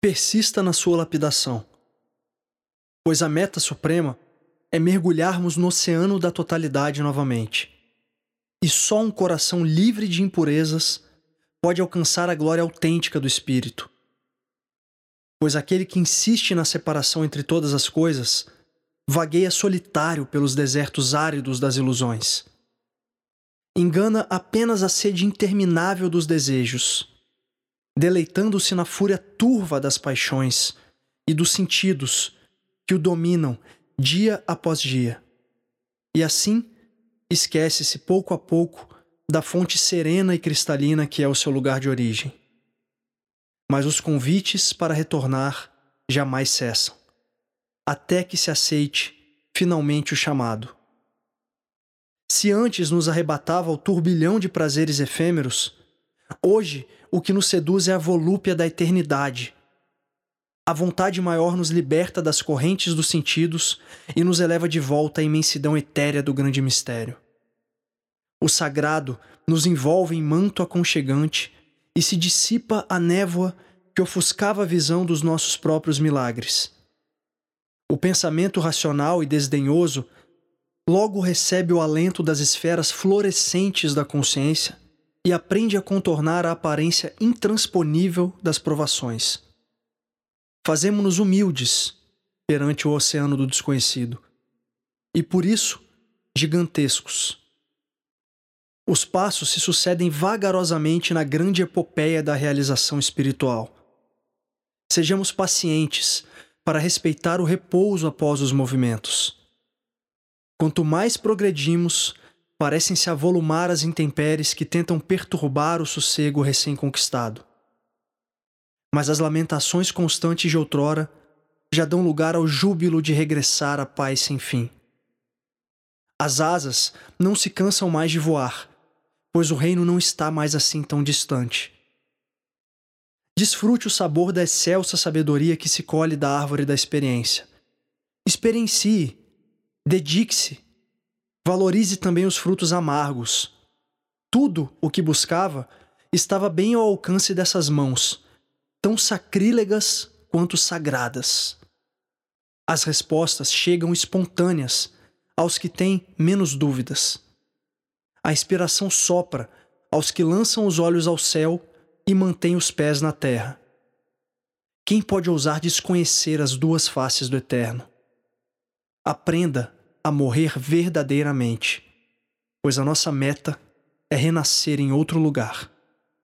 persista na sua lapidação. Pois a meta suprema é mergulharmos no oceano da totalidade novamente. E só um coração livre de impurezas pode alcançar a glória autêntica do Espírito. Pois aquele que insiste na separação entre todas as coisas vagueia solitário pelos desertos áridos das ilusões. Engana apenas a sede interminável dos desejos, deleitando-se na fúria turva das paixões e dos sentidos que o dominam dia após dia. E assim, esquece-se pouco a pouco da fonte serena e cristalina que é o seu lugar de origem. Mas os convites para retornar jamais cessam, até que se aceite finalmente o chamado. Se antes nos arrebatava o turbilhão de prazeres efêmeros, hoje o que nos seduz é a volúpia da eternidade a vontade maior nos liberta das correntes dos sentidos e nos eleva de volta à imensidão etérea do grande mistério. O sagrado nos envolve em manto aconchegante e se dissipa a névoa que ofuscava a visão dos nossos próprios milagres. O pensamento racional e desdenhoso logo recebe o alento das esferas florescentes da consciência e aprende a contornar a aparência intransponível das provações. Fazemos-nos humildes perante o oceano do desconhecido e, por isso, gigantescos. Os passos se sucedem vagarosamente na grande epopeia da realização espiritual. Sejamos pacientes para respeitar o repouso após os movimentos. Quanto mais progredimos, parecem se avolumar as intempéries que tentam perturbar o sossego recém-conquistado mas as lamentações constantes de outrora já dão lugar ao júbilo de regressar à paz sem fim. As asas não se cansam mais de voar, pois o reino não está mais assim tão distante. Desfrute o sabor da excelsa sabedoria que se colhe da árvore da experiência. Experiencie, dedique-se, valorize também os frutos amargos. Tudo o que buscava estava bem ao alcance dessas mãos tão sacrílegas quanto sagradas. As respostas chegam espontâneas aos que têm menos dúvidas. A inspiração sopra aos que lançam os olhos ao céu e mantêm os pés na terra. Quem pode ousar desconhecer as duas faces do Eterno? Aprenda a morrer verdadeiramente, pois a nossa meta é renascer em outro lugar.